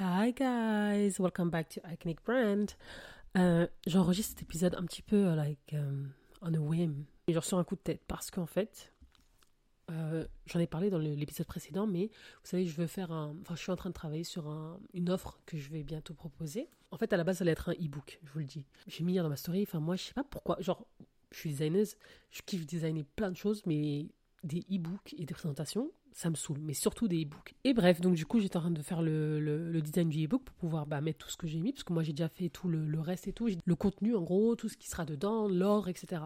Hi guys, welcome back to Iconic Brand. Euh, J'enregistre cet épisode un petit peu euh, like um, on a whim. Je reçois un coup de tête parce qu'en fait, euh, j'en ai parlé dans l'épisode précédent, mais vous savez, je veux faire un. Enfin, je suis en train de travailler sur un, une offre que je vais bientôt proposer. En fait, à la base, ça allait être un e-book, je vous le dis. J'ai mis hier dans ma story. Enfin, moi, je sais pas pourquoi. Genre, je suis designeuse, je kiffe designer plein de choses, mais des e-books et des présentations, ça me saoule, mais surtout des e-books. Et bref, donc du coup, j'étais en train de faire le, design du e-book pour pouvoir bah, mettre tout ce que j'ai mis, parce que moi j'ai déjà fait tout le, reste et tout, le contenu en gros, tout ce qui sera dedans, l'ordre, etc.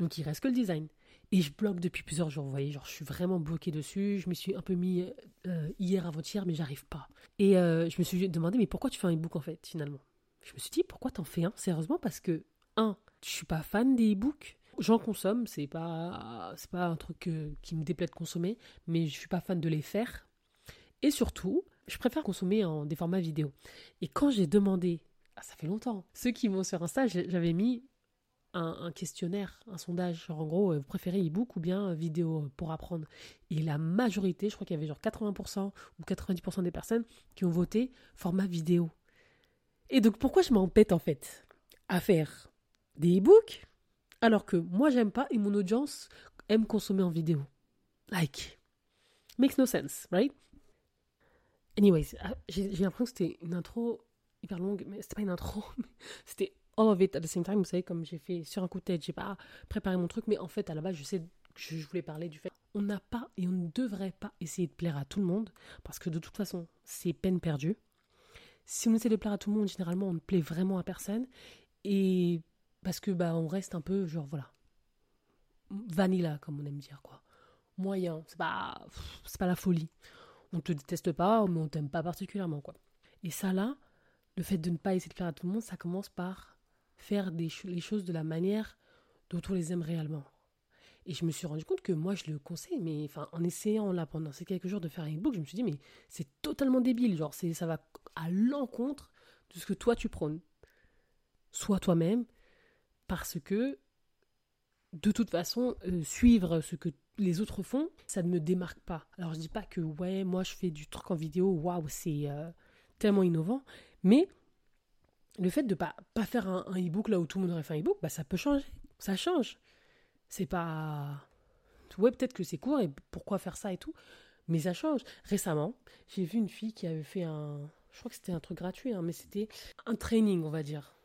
Donc il reste que le design. Et je bloque depuis plusieurs jours, vous voyez, genre je suis vraiment bloqué dessus, je me suis un peu mis euh, hier avant-hier, mais j'arrive pas. Et euh, je me suis demandé, mais pourquoi tu fais un e-book en fait, finalement? Je me suis dit, pourquoi t'en fais un? Sérieusement, parce que, un, je suis pas fan des e-books, j'en consomme, c'est pas c'est pas un truc qui me déplaît de consommer, mais je suis pas fan de les faire. Et surtout, je préfère consommer en des formats vidéo. Et quand j'ai demandé, ah, ça fait longtemps, ceux qui vont sur Insta, j'avais mis un, questionnaire, un sondage, en gros, vous préférez e-book ou bien vidéo pour apprendre? Et la majorité, je crois qu'il y avait genre 80% ou 90% des personnes qui ont voté format vidéo. Et donc pourquoi je m'empête en fait à faire des e-books? Alors que moi, j'aime pas et mon audience aime consommer en vidéo. Like. Makes no sense, right? Anyways, ah, j'ai l'impression que c'était une intro hyper longue, mais c'était pas une intro, c'était all of it at the same time. Vous savez, comme j'ai fait sur un coup de tête, j'ai pas préparé mon truc, mais en fait, à la base, je sais que je voulais parler du fait on n'a pas et on ne devrait pas essayer de plaire à tout le monde, parce que de toute façon, c'est peine perdue. Si on essaie de plaire à tout le monde, généralement, on ne plaît vraiment à personne. Et parce que bah on reste un peu genre voilà. Vanilla comme on aime dire quoi. Moyen c'est pas c'est pas la folie. On te déteste pas mais on t'aime pas particulièrement quoi. Et ça là le fait de ne pas essayer de faire à tout le monde ça commence par faire des les choses de la manière dont on les aime réellement. Et je me suis rendu compte que moi je le conseille mais en essayant là pendant ces quelques jours de faire un e-book je me suis dit mais c'est totalement débile. Genre ça va à l'encontre de ce que toi tu prônes. Sois toi-même parce que de toute façon, euh, suivre ce que les autres font, ça ne me démarque pas. Alors je dis pas que ouais, moi je fais du truc en vidéo, waouh, c'est euh, tellement innovant, mais le fait de pas pas faire un, e-book là où tout le monde aurait fait un e-book, bah ça peut changer, ça change. C'est pas ouais peut-être que c'est court et pourquoi faire ça et tout, mais ça change. Récemment, j'ai vu une fille qui avait fait un, je crois que c'était un truc gratuit, hein, mais c'était un training, on va dire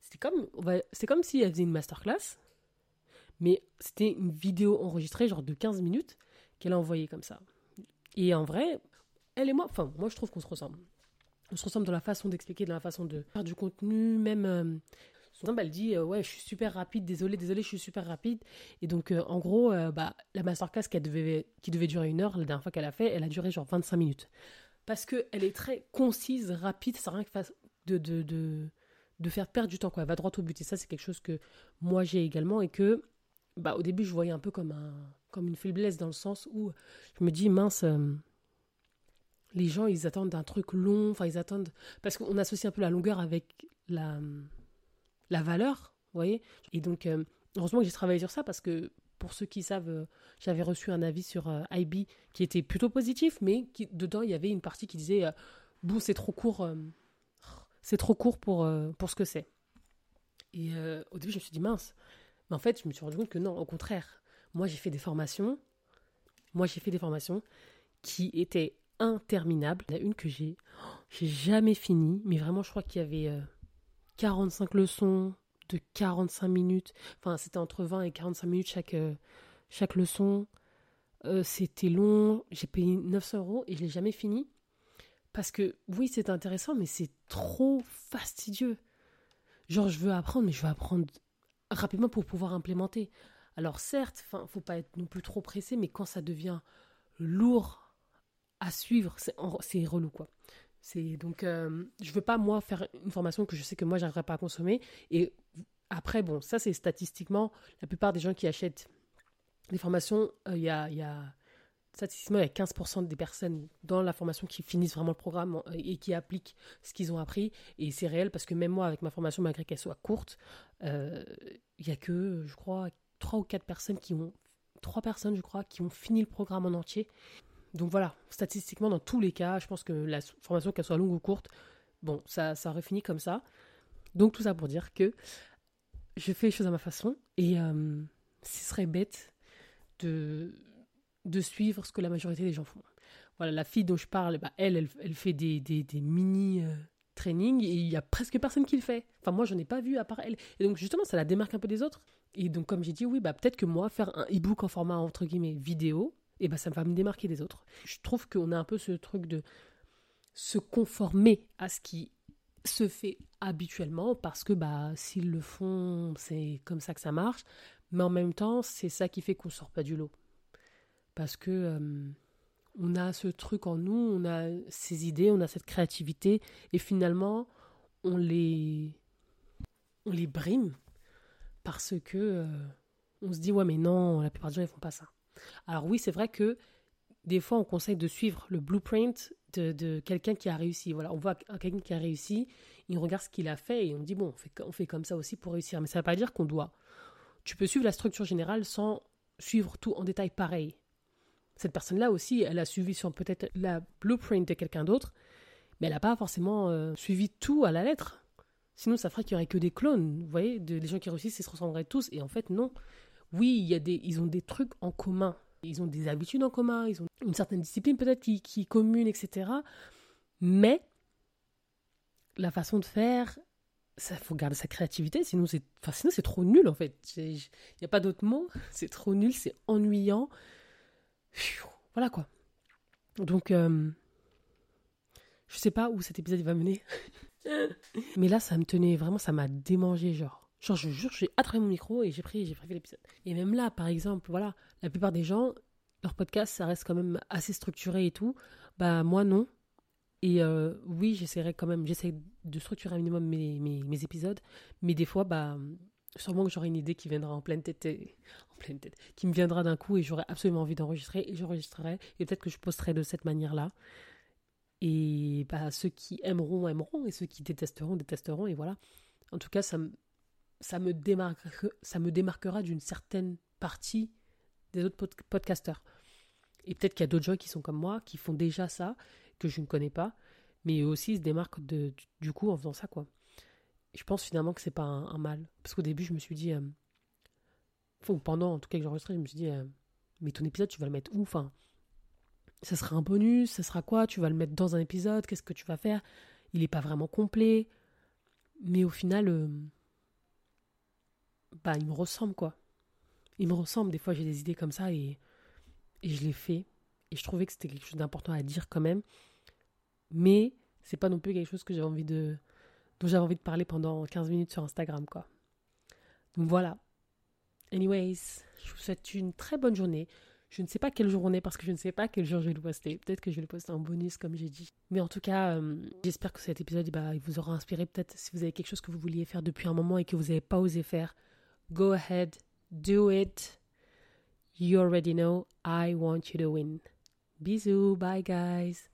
c'était comme, c'est comme si elle faisait une masterclass, mais c'était une vidéo enregistrée, genre de 15 minutes, qu'elle a envoyée comme ça. Et en vrai, elle et moi, enfin, moi je trouve qu'on se ressemble. On se ressemble dans la façon d'expliquer, dans la façon de faire du contenu, même. Euh, elle dit euh, Ouais, je suis super rapide, désolé, désolé, je suis super rapide. Et donc, euh, en gros, euh, bah, la masterclass qui devait, qui devait durer une heure, la dernière fois qu'elle a fait, elle a duré genre 25 minutes. Parce qu'elle est très concise, rapide, ça rien que de, de, de faire perdre du temps, quoi. Va droit au but. Et ça, c'est quelque chose que moi j'ai également et que, bah, au début, je voyais un peu comme, un, comme une faiblesse dans le sens où je me dis, mince, euh, les gens, ils attendent un truc long, enfin, ils attendent. Parce qu'on associe un peu la longueur avec la, la valeur, vous voyez. Et donc, euh, heureusement que j'ai travaillé sur ça parce que pour ceux qui savent, euh, j'avais reçu un avis sur IB qui était plutôt positif, mais qui, dedans, il y avait une partie qui disait Bon, c'est trop court, c'est trop court pour, euh, pour ce que c'est. Et euh, au début, je me suis dit, mince. Mais en fait, je me suis rendu compte que non, au contraire. Moi, j'ai fait des formations. Moi, j'ai fait des formations qui étaient interminables. Il une que j'ai, j'ai jamais fini. Mais vraiment, je crois qu'il y avait 45 euh, leçons de 45 minutes. Enfin, c'était entre 20 et 45 minutes chaque, chaque leçon. c'était long. J'ai payé 900 euros et je l'ai jamais fini. Parce que oui, c'est intéressant, mais c'est trop fastidieux. Genre, je veux apprendre, mais je veux apprendre rapidement pour pouvoir implémenter. Alors certes, enfin, faut pas être non plus trop pressé, mais quand ça devient lourd à suivre, c'est relou quoi. Donc, euh, je veux pas moi faire une formation que je sais que moi j'arriverai pas à consommer. Et après, bon, ça c'est statistiquement la plupart des gens qui achètent des formations, euh, il y a statistiquement, il y a 15% des personnes dans la formation qui finissent vraiment le programme et qui appliquent ce qu'ils ont appris. Et c'est réel parce que même moi, avec ma formation, malgré qu'elle soit courte, euh, il n'y a que, je crois, 3 ou 4 personnes qui ont, 3 personnes, je crois, qui ont fini le programme en entier. donc voilà, statistiquement, dans tous les cas, je pense que la formation, qu'elle soit longue ou courte, bon, ça, ça aurait fini comme ça. Donc tout ça pour dire que je fais les choses à ma façon et euh, ce serait bête de, de suivre ce que la majorité des gens font. Voilà, la fille dont je parle, bah, elle, elle, fait des, des, mini euh, trainings et il y a presque personne qui le fait. Enfin, moi, je n'en ai pas vu à part elle. Et donc, justement, ça la démarque un peu des autres. Et donc, comme j'ai dit, oui, bah, peut-être que moi, faire un e-book en format, entre guillemets, vidéo, et bah, ça va me démarquer des autres. Je trouve qu'on a un peu ce truc de se conformer à ce qui se fait habituellement parce que bah s'ils le font, c'est comme ça que ça marche, mais en même temps, c'est ça qui fait qu'on sort pas du lot. Parce que on a ce truc en nous, on a ces idées, on a cette créativité et finalement, on les on les brime parce que euh, on se dit ouais mais non, la plupart des gens ils font pas ça. Alors oui, c'est vrai que des fois on conseille de suivre le blueprint de, quelqu'un qui a réussi. Voilà, on voit quelqu'un qui a réussi, il regarde ce qu'il a fait et on dit bon, on fait comme ça aussi pour réussir. Mais ça ne veut pas dire qu'on doit. Tu peux suivre la structure générale sans suivre tout en détail pareil. Cette personne-là aussi, elle a suivi peut-être la blueprint de quelqu'un d'autre, mais elle n'a pas forcément euh, suivi tout à la lettre. Sinon, ça ferait qu'il n'y aurait que des clones, vous voyez, des gens qui réussissent, ils se ressembleraient tous. Et en fait, non. Oui, il y a des, ils ont des trucs en commun. Ils ont des habitudes en commun, ils ont une certaine discipline peut-être qui, qui commune, etc. Mais la façon de faire, ça faut garder sa créativité, sinon c'est, enfin, sinon c'est trop nul en fait. Il n'y a pas d'autre mot. C'est trop nul, c'est ennuyant. Voilà quoi. Donc, euh, je sais pas où cet épisode va mener. Mais là, ça me tenait vraiment, ça m'a démangé, genre. Genre, je jure, j'ai attrapé mon micro et j'ai pris, j'ai pris l'épisode. Et même là, par exemple, voilà, la plupart des gens, leur podcast, ça reste quand même assez structuré et tout. Bah, moi, non. Et euh, oui, j'essaierai quand même, j'essaie de structurer un minimum mes, mes, mes, épisodes. Mais des fois, bah, sûrement que j'aurai une idée qui viendra en pleine tête, pleine tête, qui me viendra d'un coup et j'aurai absolument envie d'enregistrer et j'enregistrerai. Et peut-être que je posterai de cette manière-là. Et bah, ceux qui aimeront, aimeront. Et ceux qui détesteront, détesteront. Et voilà. En tout cas, ça me ça me, démarque, ça me démarquera d'une certaine partie des autres podcasteurs. Et peut-être qu'il y a d'autres gens qui sont comme moi, qui font déjà ça, que je ne connais pas, mais eux aussi se démarquent de, du coup en faisant ça, quoi. je pense finalement que c'est pas un, mal. Parce qu'au début, je me suis dit, euh, pendant en tout cas que j'enregistrais, je me suis dit, euh, mais ton épisode, tu vas le mettre où? Enfin, ça sera un bonus, ça sera quoi? Tu vas le mettre dans un épisode, qu'est-ce que tu vas faire? Il n'est pas vraiment complet. Mais au final, euh, bah, il me ressemble, quoi. Il me ressemble. Des fois, j'ai des idées comme ça et, et je les fais. Et je trouvais que c'était quelque chose d'important à dire quand même. Mais c'est pas non plus quelque chose que j'avais envie de, dont j'avais envie de parler pendant 15 minutes sur Instagram, quoi. Donc voilà. Anyways, je vous souhaite une très bonne journée. Je ne sais pas quelle journée parce que je ne sais pas quel jour je vais le poster. Peut-être que je vais le poster en bonus comme j'ai dit. Mais en tout cas, euh, j'espère que cet épisode bah, vous aura inspiré. Peut-être si vous avez quelque chose que vous vouliez faire depuis un moment et que vous n'avez pas osé faire. Go ahead, do it. You already know I want you to win. Bisous, bye guys.